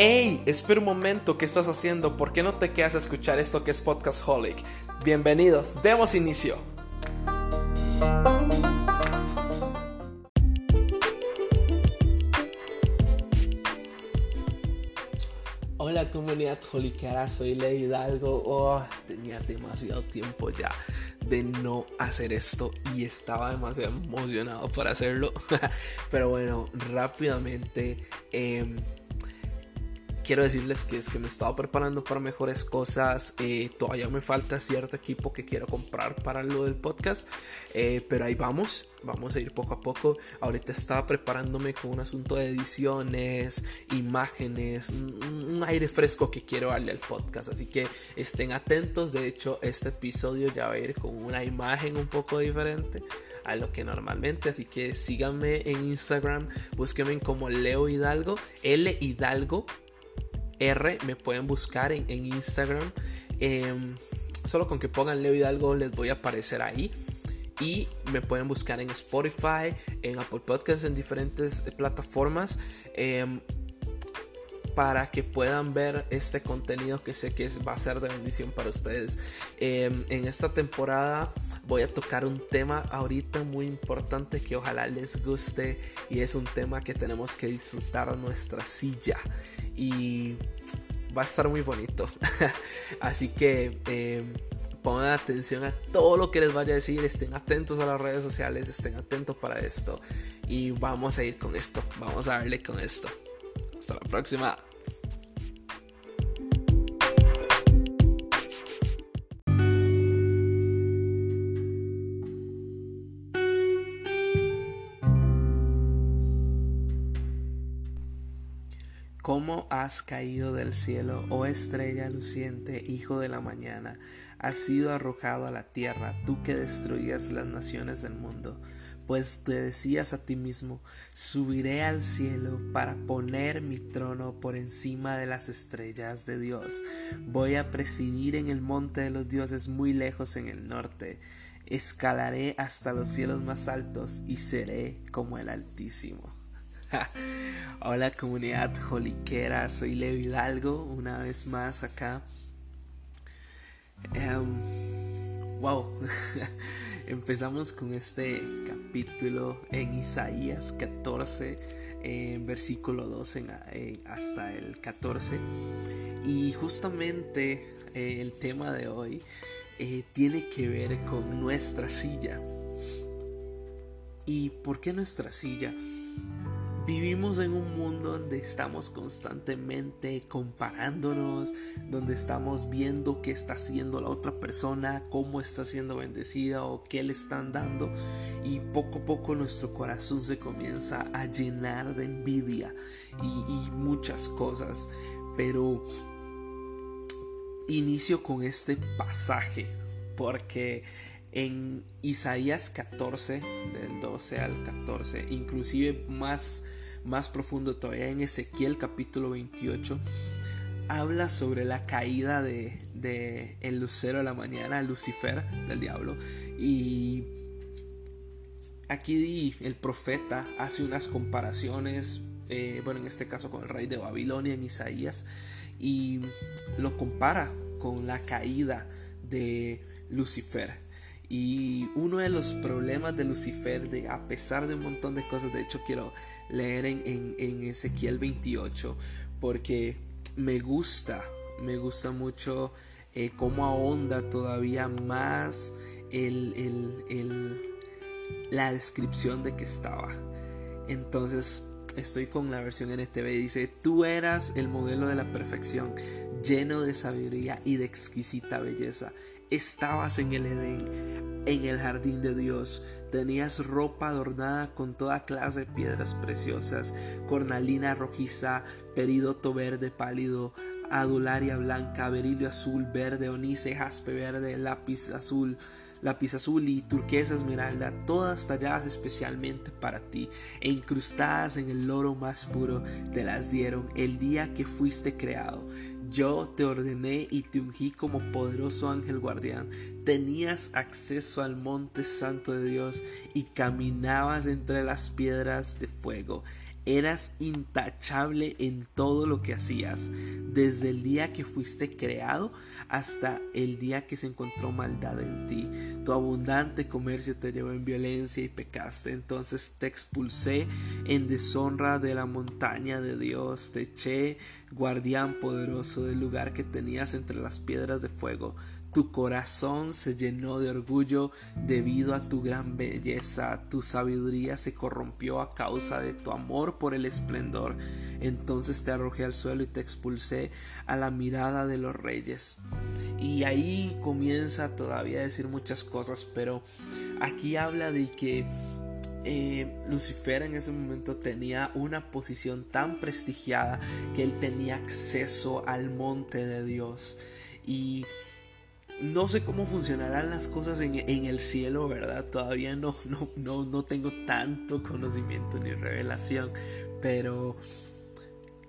Hey, espera un momento, ¿qué estás haciendo? ¿Por qué no te quedas a escuchar esto que es Podcast Holic? Bienvenidos, demos inicio. Hola comunidad holiquera, soy Ley Hidalgo. Oh, tenía demasiado tiempo ya de no hacer esto y estaba demasiado emocionado por hacerlo. Pero bueno, rápidamente eh, quiero decirles que es que me estaba preparando para mejores cosas. Eh, todavía me falta cierto equipo que quiero comprar para lo del podcast. Eh, pero ahí vamos. Vamos a ir poco a poco. Ahorita estaba preparándome con un asunto de ediciones, imágenes, un, aire fresco que quiero darle al podcast. Así que estén atentos. De hecho, este episodio ya va a ir con una imagen un poco diferente a lo que normalmente. Así que síganme en Instagram. Búsquenme como Leo Hidalgo. L Hidalgo R me pueden buscar en, Instagram. Em, solo con que pongan Leo Hidalgo les voy a aparecer ahí. Y me pueden buscar en Spotify, en Apple Podcasts, en diferentes plataformas. Em, para que puedan ver este contenido que sé que va a ser de bendición para ustedes. Em, en esta temporada voy a tocar un tema ahorita muy importante que ojalá les guste y es un tema que tenemos que disfrutar nuestra silla y va a estar muy bonito. Así que em, pongan atención a todo lo que les vaya a decir, estén atentos a las redes sociales, estén atentos para esto y vamos a ir con esto, vamos a darle con esto. Hasta la próxima. ¿Cómo has caído del cielo, oh estrella luciente, hijo de la mañana? Has sido arrojado a la tierra, tú que destruías las naciones del mundo. Pues te decías a ti mismo, subiré al cielo para poner mi trono por encima de las estrellas de Dios. Voy a presidir en el monte de los dioses muy lejos en el norte. Escalaré hasta los cielos más altos y seré como el Altísimo. Hola comunidad joliquera, soy Leo Hidalgo, una vez más acá. Em, wow, empezamos con este capítulo en Isaías 14, en versículo 12 hasta el 14. Y justamente eh, el tema de hoy eh, tiene que ver con nuestra silla. ¿Y por qué nuestra silla? Vivimos en un mundo donde estamos constantemente comparándonos, donde estamos viendo qué está haciendo la otra persona, cómo está siendo bendecida o qué le están dando y poco a poco nuestro corazón se comienza a llenar de envidia y, muchas cosas. Pero inicio con este pasaje porque en Isaías 14, del 12 al 14, inclusive más más profundo todavía en Ezequiel capítulo 28, habla sobre la caída de, de el lucero de la mañana, Lucifer del diablo. Y aquí el profeta hace unas comparaciones, eh, bueno, en este caso con el rey de Babilonia en Isaías, y lo compara con la caída de Lucifer. Y uno de los problemas de Lucifer, de, a pesar de un montón de cosas, de hecho quiero leer en, Ezequiel 28 porque me gusta, me gusta mucho eh, cómo ahonda todavía más el, la descripción de que estaba. Entonces estoy con la versión NTV dice, tú eras el modelo de la perfección, lleno de sabiduría y de exquisita belleza. Estabas en el Edén, en el jardín de Dios. Tenías ropa adornada con toda clase de piedras preciosas, cornalina rojiza, peridoto verde pálido, adularia blanca, berilio azul, verde, onice, jaspe verde, lápiz azul, lápiz azul y turquesa esmeralda, todas talladas especialmente para ti e incrustadas en el oro más puro, te las dieron el día que fuiste creado. Yo te ordené y te ungí como poderoso ángel guardián. Tenías acceso al monte santo de Dios y caminabas entre las piedras de fuego. Eras intachable en todo lo que hacías, desde el día que fuiste creado hasta el día que se encontró maldad en ti. Tu abundante comercio te llevó en violencia y pecaste. Entonces te expulsé en deshonra de la montaña de Dios. Te eché guardián poderoso del lugar que tenías entre las piedras de fuego. Tu corazón se llenó de orgullo debido a tu gran belleza, tu sabiduría se corrompió a causa de tu amor por el esplendor. Entonces te arrojé al suelo y te expulsé a la mirada de los reyes. Y ahí comienza todavía a decir muchas cosas, pero aquí habla de que eh, Lucifer en ese momento tenía una posición tan prestigiada que él tenía acceso al monte de Dios. Y no sé cómo funcionarán las cosas en, el cielo, ¿verdad? Todavía no, no, no, no tengo tanto conocimiento ni revelación, pero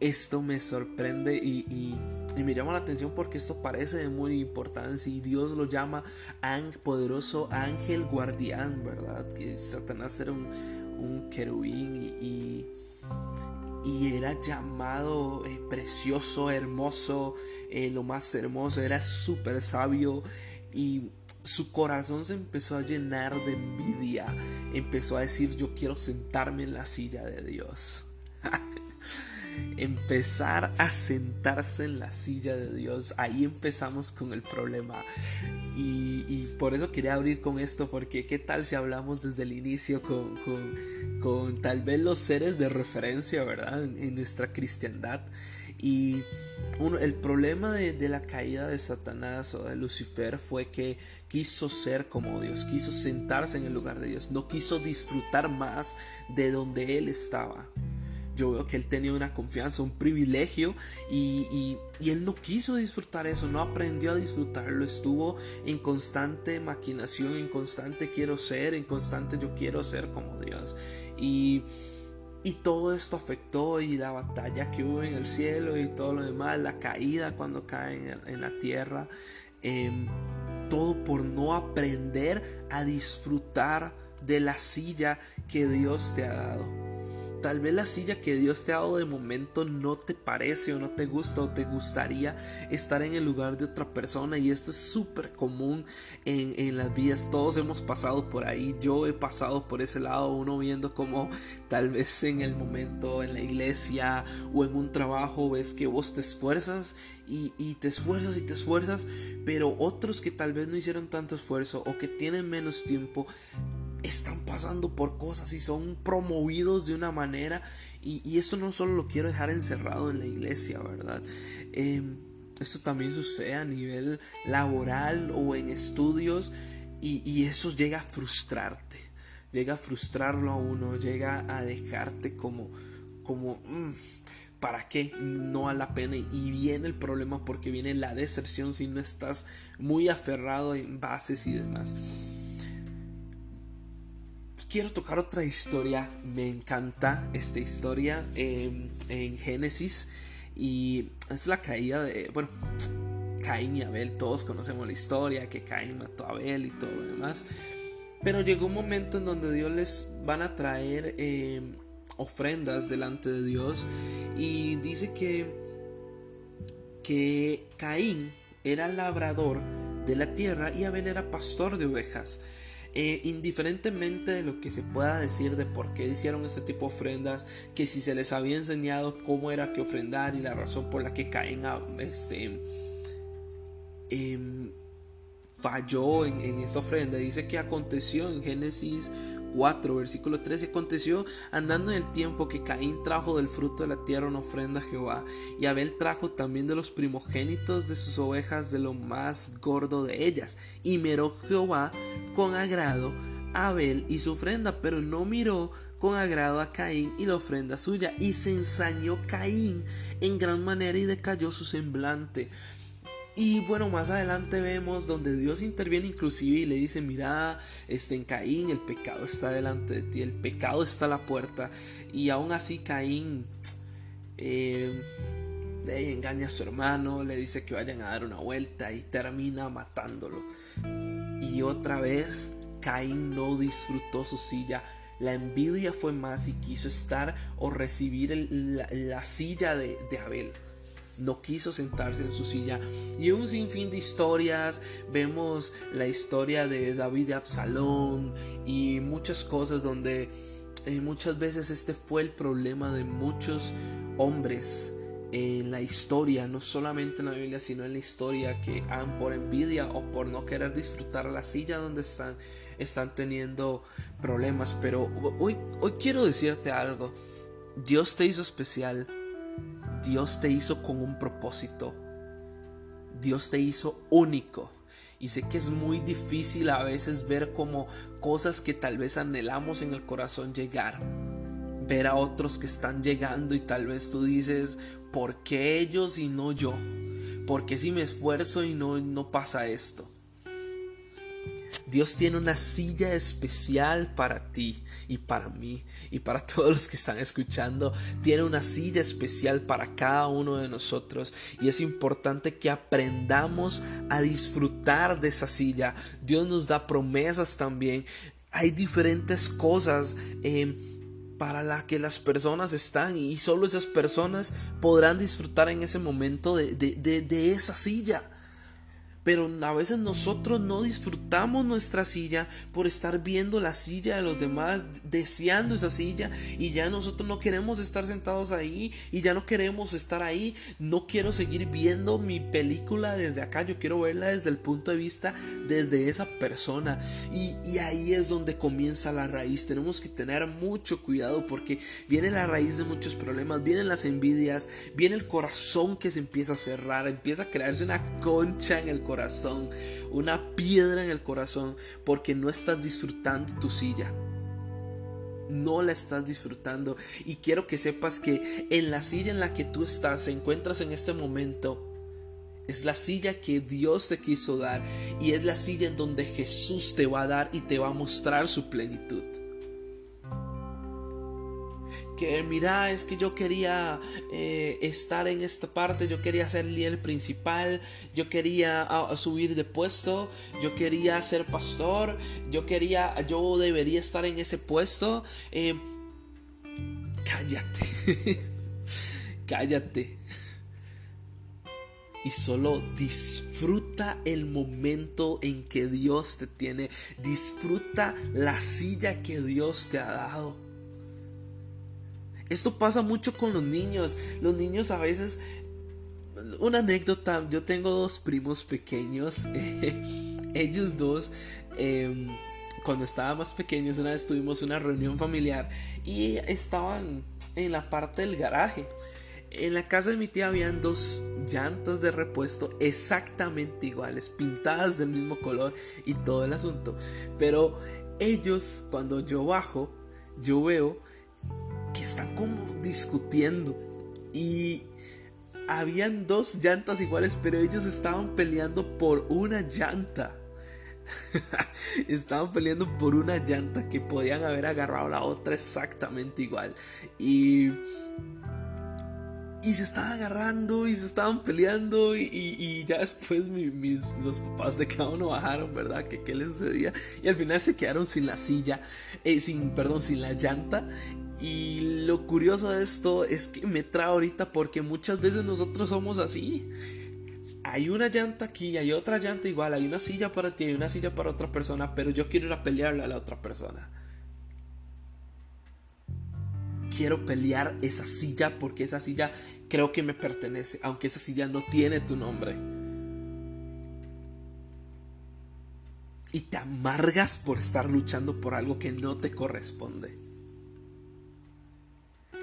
esto me sorprende y, me llama la atención porque esto parece de muy importancia y Dios lo llama poderoso ángel guardián, ¿verdad? Que Satanás era un, un querubín y, y, era llamado eh, precioso, hermoso, eh, lo más hermoso, era súper sabio y su corazón se empezó a llenar de envidia, empezó a decir yo quiero sentarme en la silla de Dios. empezar a sentarse en la silla de Dios. Ahí empezamos con el problema. Y, por eso quería abrir con esto, porque qué tal si hablamos desde el inicio con, con, tal vez los seres de referencia, ¿verdad? En, nuestra cristiandad. Y uno, el problema de, de, la caída de Satanás o de Lucifer fue que quiso ser como Dios, quiso sentarse en el lugar de Dios, no quiso disfrutar más de donde él estaba yo veo que él tenía una confianza, un privilegio y, él no quiso disfrutar eso, no aprendió a disfrutarlo, estuvo en constante maquinación, en constante quiero ser, en constante yo quiero ser como Dios. Y, todo esto afectó y la batalla que hubo en el cielo y todo lo demás, la caída cuando cae en, la tierra, em, todo por no aprender a disfrutar de la silla que Dios te ha dado. Tal vez la silla que Dios te ha dado de momento no te parece o no te gusta o te gustaría estar en el lugar de otra persona y esto es súper común en, las vidas. Todos hemos pasado por ahí. Yo he pasado por ese lado, uno viendo como tal vez en el momento en la iglesia o en un trabajo ves que vos te esfuerzas y, y te esfuerzas y te esfuerzas, pero otros que tal vez no hicieron tanto esfuerzo o que tienen menos tiempo están pasando por cosas y son promovidos de una manera y, esto no solo lo quiero dejar encerrado en la iglesia, ¿verdad? Em, esto también sucede a nivel laboral o en estudios y, eso llega a frustrarte, llega a frustrarlo a uno, llega a dejarte como, como, mm, ¿para qué? No vale la pena y viene el problema porque viene la deserción si no estás muy aferrado en bases y demás quiero tocar otra historia. Me encanta esta historia em, en Génesis. Y es la caída de, bueno, Caín y Abel. Todos conocemos la historia, que Caín mató a Abel y todo lo demás. Pero llegó un momento en donde Dios les van a traer em, ofrendas delante de Dios. Y dice que, que Caín era labrador de la tierra y Abel era pastor de ovejas. Eh, indiferentemente de lo que se pueda decir de por qué hicieron este tipo de ofrendas, que si se les había enseñado cómo era que ofrendar y la razón por la que caen este, em, falló en, en, esta ofrenda, dice que aconteció en Génesis 4, versículo 13, aconteció andando en el tiempo que Caín trajo del fruto de la tierra una ofrenda a Jehová, y Abel trajo también de los primogénitos de sus ovejas de lo más gordo de ellas, y miró Jehová con agrado a Abel y su ofrenda, pero no miró con agrado a Caín y la ofrenda suya, y se ensañó Caín en gran manera y decayó su semblante. Y bueno, más adelante vemos donde Dios interviene inclusive y le dice, mira, este en Caín el pecado está delante de ti, el pecado está a la puerta. Y aún así Caín eh, engaña a su hermano, le dice que vayan a dar una vuelta y termina matándolo. Y otra vez Caín no disfrutó su silla. La envidia fue más y quiso estar o recibir la, silla de, de Abel no quiso sentarse en su silla. Y un sinfín de historias, vemos la historia de David y Absalón y muchas cosas donde eh, muchas veces este fue el problema de muchos hombres en la historia, no solamente en la Biblia, sino en la historia, que han por envidia o por no querer disfrutar la silla donde están, están teniendo problemas. Pero hoy, hoy quiero decirte algo. Dios te hizo especial. Dios te hizo con un propósito. Dios te hizo único. Y sé que es muy difícil a veces ver como cosas que tal vez anhelamos en el corazón llegar. Ver a otros que están llegando y tal vez tú dices, ¿por qué ellos y no yo? ¿Por qué si me esfuerzo y no, no pasa esto? Dios tiene una silla especial para ti y para mí y para todos los que están escuchando. Tiene una silla especial para cada uno de nosotros y es importante que aprendamos a disfrutar de esa silla. Dios nos da promesas también. Hay diferentes cosas. Eh, para las que las personas están y solo esas personas podrán disfrutar en ese momento de, de, de esa silla. Pero a veces nosotros no disfrutamos nuestra silla por estar viendo la silla de los demás, deseando esa silla y ya nosotros no queremos estar sentados ahí y ya no queremos estar ahí. No quiero seguir viendo mi película desde acá, yo quiero verla desde el punto de vista desde esa persona. Y, y ahí es donde comienza la raíz. Tenemos que tener mucho cuidado porque viene la raíz de muchos problemas, vienen las envidias, viene el corazón que se empieza a cerrar, empieza a crearse una concha en el corazón una piedra en el corazón, porque no estás disfrutando tu silla. No la estás disfrutando. Y quiero que sepas que en la silla en la que tú estás, se encuentras en este momento, es la silla que Dios te quiso dar y es la silla en donde Jesús te va a dar y te va a mostrar su plenitud que mira, es que yo quería eh, estar en esta parte, yo quería ser líder principal, yo quería subir de puesto, yo quería ser pastor, yo quería, yo debería estar en ese puesto. Eh, cállate, cállate. Y solo disfruta el momento en que Dios te tiene. Disfruta la silla que Dios te ha dado. Esto pasa mucho con los niños. Los niños a veces... Una anécdota, yo tengo dos primos pequeños. ellos dos, em, cuando estaban más pequeños, una vez tuvimos una reunión familiar y estaban en la parte del garaje. En la casa de mi tía habían dos llantas de repuesto exactamente iguales, pintadas del mismo color y todo el asunto. Pero ellos, cuando yo bajo, yo veo que están como discutiendo y habían dos llantas iguales, pero ellos estaban peleando por una llanta. estaban peleando por una llanta que podían haber agarrado la otra exactamente igual. Y y se estaban agarrando y se estaban peleando y, ya después los papás de cada uno bajaron, ¿verdad? Que qué les sucedía y al final se quedaron sin la silla, eh, sin, perdón, sin la llanta y lo curioso de esto es que me trae ahorita porque muchas veces nosotros somos así. Hay una llanta aquí, hay otra llanta igual, hay una silla para ti, hay una silla para otra persona, pero yo quiero ir a pelearle a la otra persona. Quiero pelear esa silla porque esa silla creo que me pertenece, aunque esa silla no tiene tu nombre. Y te amargas por estar luchando por algo que no te corresponde.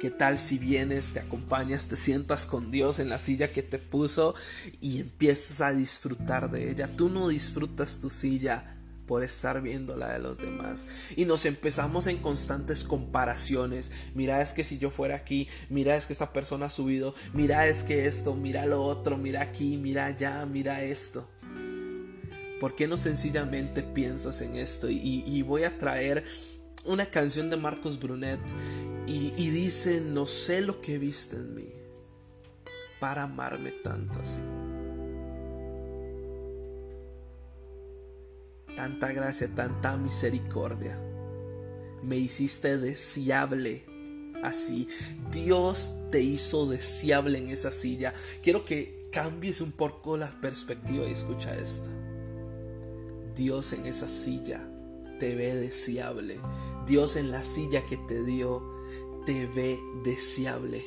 ¿Qué tal si vienes, te acompañas, te sientas con Dios en la silla que te puso y empiezas a disfrutar de ella? Tú no disfrutas tu silla por estar viendo la de los demás. Y nos empezamos en constantes comparaciones. Mira, es que si yo fuera aquí, mira, es que esta persona ha subido, mira, es que esto, mira lo otro, mira aquí, mira allá, mira esto. ¿Por qué no sencillamente piensas en esto? Y, y voy a traer una canción de Marcos Brunet y, dice, no sé lo que viste en mí para amarme tanto así. Tanta gracia, tanta misericordia. Me hiciste deseable así. Dios te hizo deseable en esa silla. Quiero que cambies un poco la perspectiva y escucha esto. Dios en esa silla te ve deseable. Dios en la silla que te dio te ve deseable.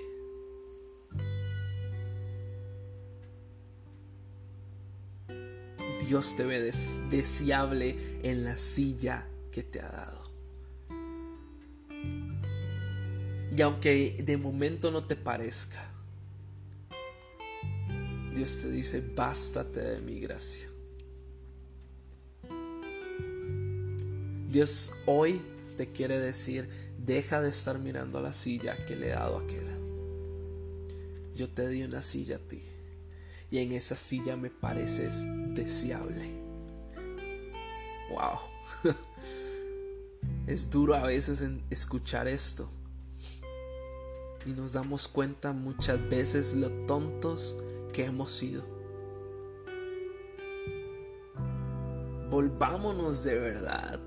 Dios te ve deseable en la silla que te ha dado. Y aunque de momento no te parezca, Dios te dice, bástate de mi gracia. Dios hoy te quiere decir, deja de estar mirando la silla que le he dado a aquel. Yo te di una silla a ti y en esa silla me pareces deseable. Wow. es duro a veces escuchar esto. Y nos damos cuenta muchas veces lo tontos que hemos sido. Volvámonos de verdad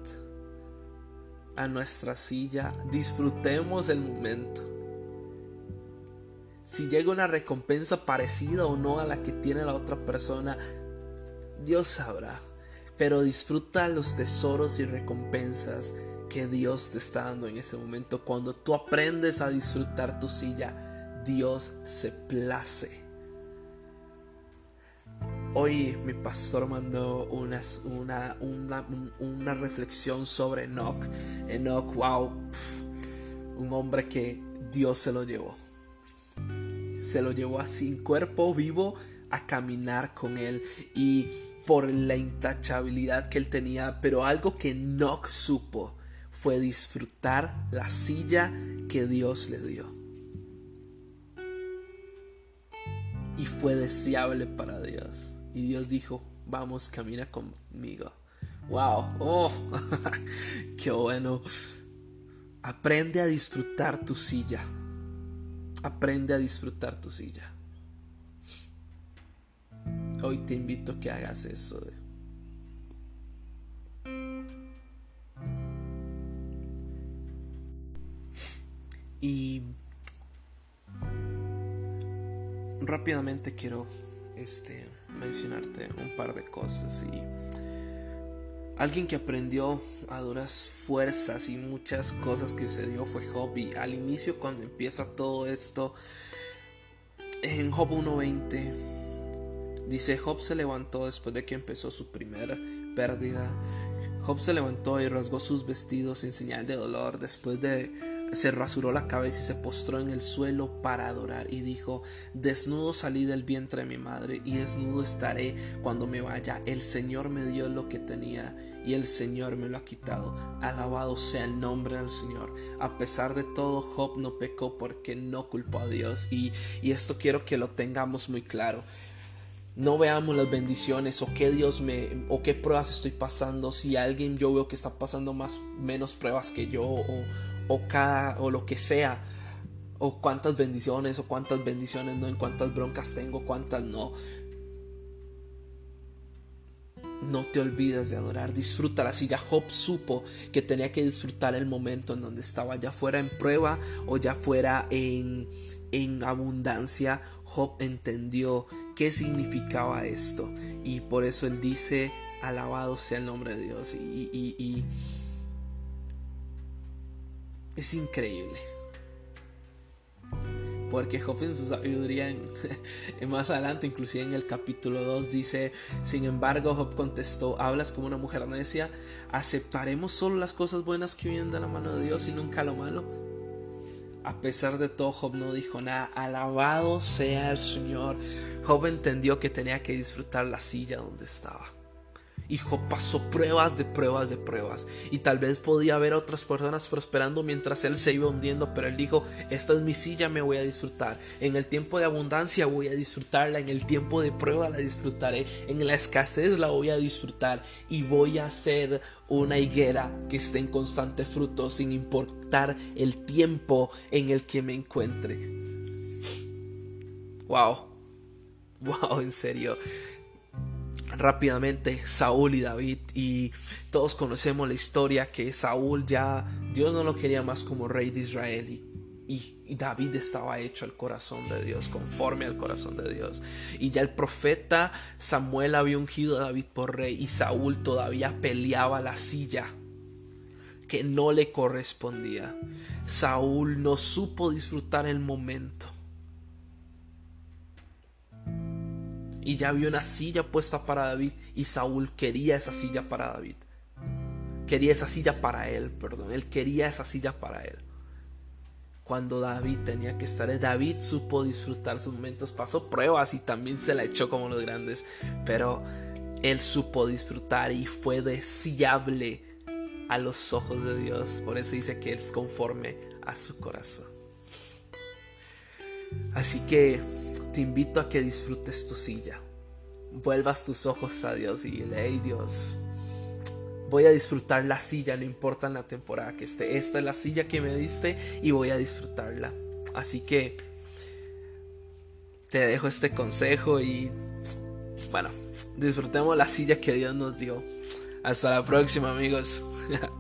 a nuestra silla, disfrutemos el momento si llega una recompensa parecida o no a la que tiene la otra persona, Dios sabrá. Pero disfruta los tesoros y recompensas que Dios te está dando en ese momento. Cuando tú aprendes a disfrutar tu silla, Dios se place. Hoy mi pastor mandó una, una, una, reflexión sobre Enoch. Enoch, wow, un hombre que Dios se lo llevó se lo llevó así en cuerpo vivo a caminar con él y por la intachabilidad que él tenía, pero algo que no supo fue disfrutar la silla que Dios le dio. Y fue deseable para Dios. Y Dios dijo, vamos, camina conmigo. Wow, oh, qué bueno. Aprende a disfrutar tu silla. Aprende a disfrutar tu silla. Hoy te invito a que hagas eso. Y rápidamente quiero este, mencionarte un par de cosas y Alguien que aprendió a duras fuerzas y muchas cosas que sucedió fue Job. Y al inicio, cuando empieza todo esto, en Job 1.20, dice: Job se levantó después de que empezó su primera pérdida. Job se levantó y rasgó sus vestidos en señal de dolor después de se rasuró la cabeza y se postró en el suelo para adorar y dijo, desnudo salí del vientre de mi madre y desnudo estaré cuando me vaya. El Señor me dio lo que tenía y el Señor me lo ha quitado. Alabado sea el nombre del Señor. A pesar de todo, Job no pecó porque no culpó a Dios y, y esto quiero que lo tengamos muy claro no veamos las bendiciones o qué Dios me o qué pruebas estoy pasando si alguien yo veo que está pasando más menos pruebas que yo o, o cada o lo que sea o cuántas bendiciones o cuántas bendiciones no en cuántas broncas tengo cuántas no no te olvides de adorar, disfrútala. Si ya Job supo que tenía que disfrutar el momento en donde estaba, ya fuera en prueba o ya fuera en, en abundancia, Job entendió qué significaba esto. Y por eso él dice, alabado sea el nombre de Dios. y, es increíble. Porque Job en su sabiduría, más adelante, inclusive en el capítulo 2, dice, sin embargo, Job contestó, hablas como una mujer necia, ¿aceptaremos solo las cosas buenas que vienen de la mano de Dios y nunca lo malo? A pesar de todo, Job no dijo nada, alabado sea el Señor. Job entendió que tenía que disfrutar la silla donde estaba. Hijo pasó pruebas de pruebas de pruebas. Y tal vez podía ver a otras personas prosperando mientras él se iba hundiendo. Pero él dijo, esta es mi silla, me voy a disfrutar. En el tiempo de abundancia voy a disfrutarla. En el tiempo de prueba la disfrutaré. En la escasez la voy a disfrutar. Y voy a ser una higuera que esté en constante fruto sin importar el tiempo en el que me encuentre. Wow. Wow, en serio rápidamente Saúl y David y todos conocemos la historia que Saúl ya Dios no lo quería más como rey de Israel y, David estaba hecho al corazón de Dios conforme al corazón de Dios. Y ya el profeta Samuel había ungido a David por rey y Saúl todavía peleaba la silla que no le correspondía. Saúl no supo disfrutar el momento y ya había una silla puesta para David y Saúl quería esa silla para David. Quería esa silla para él, perdón, él quería esa silla para él. Cuando David tenía que estar, David supo disfrutar sus momentos, pasó pruebas y también se la echó como los grandes, pero él supo disfrutar y fue deseable a los ojos de Dios. Por eso dice que es conforme a su corazón. Así que te invito a que disfrutes tu silla. Vuelvas tus ojos a Dios y dile, hey Dios, voy a disfrutar la silla, no importa la temporada que esté. Esta es la silla que me diste y voy a disfrutarla. Así que te dejo este consejo y bueno, disfrutemos la silla que Dios nos dio. Hasta la próxima amigos.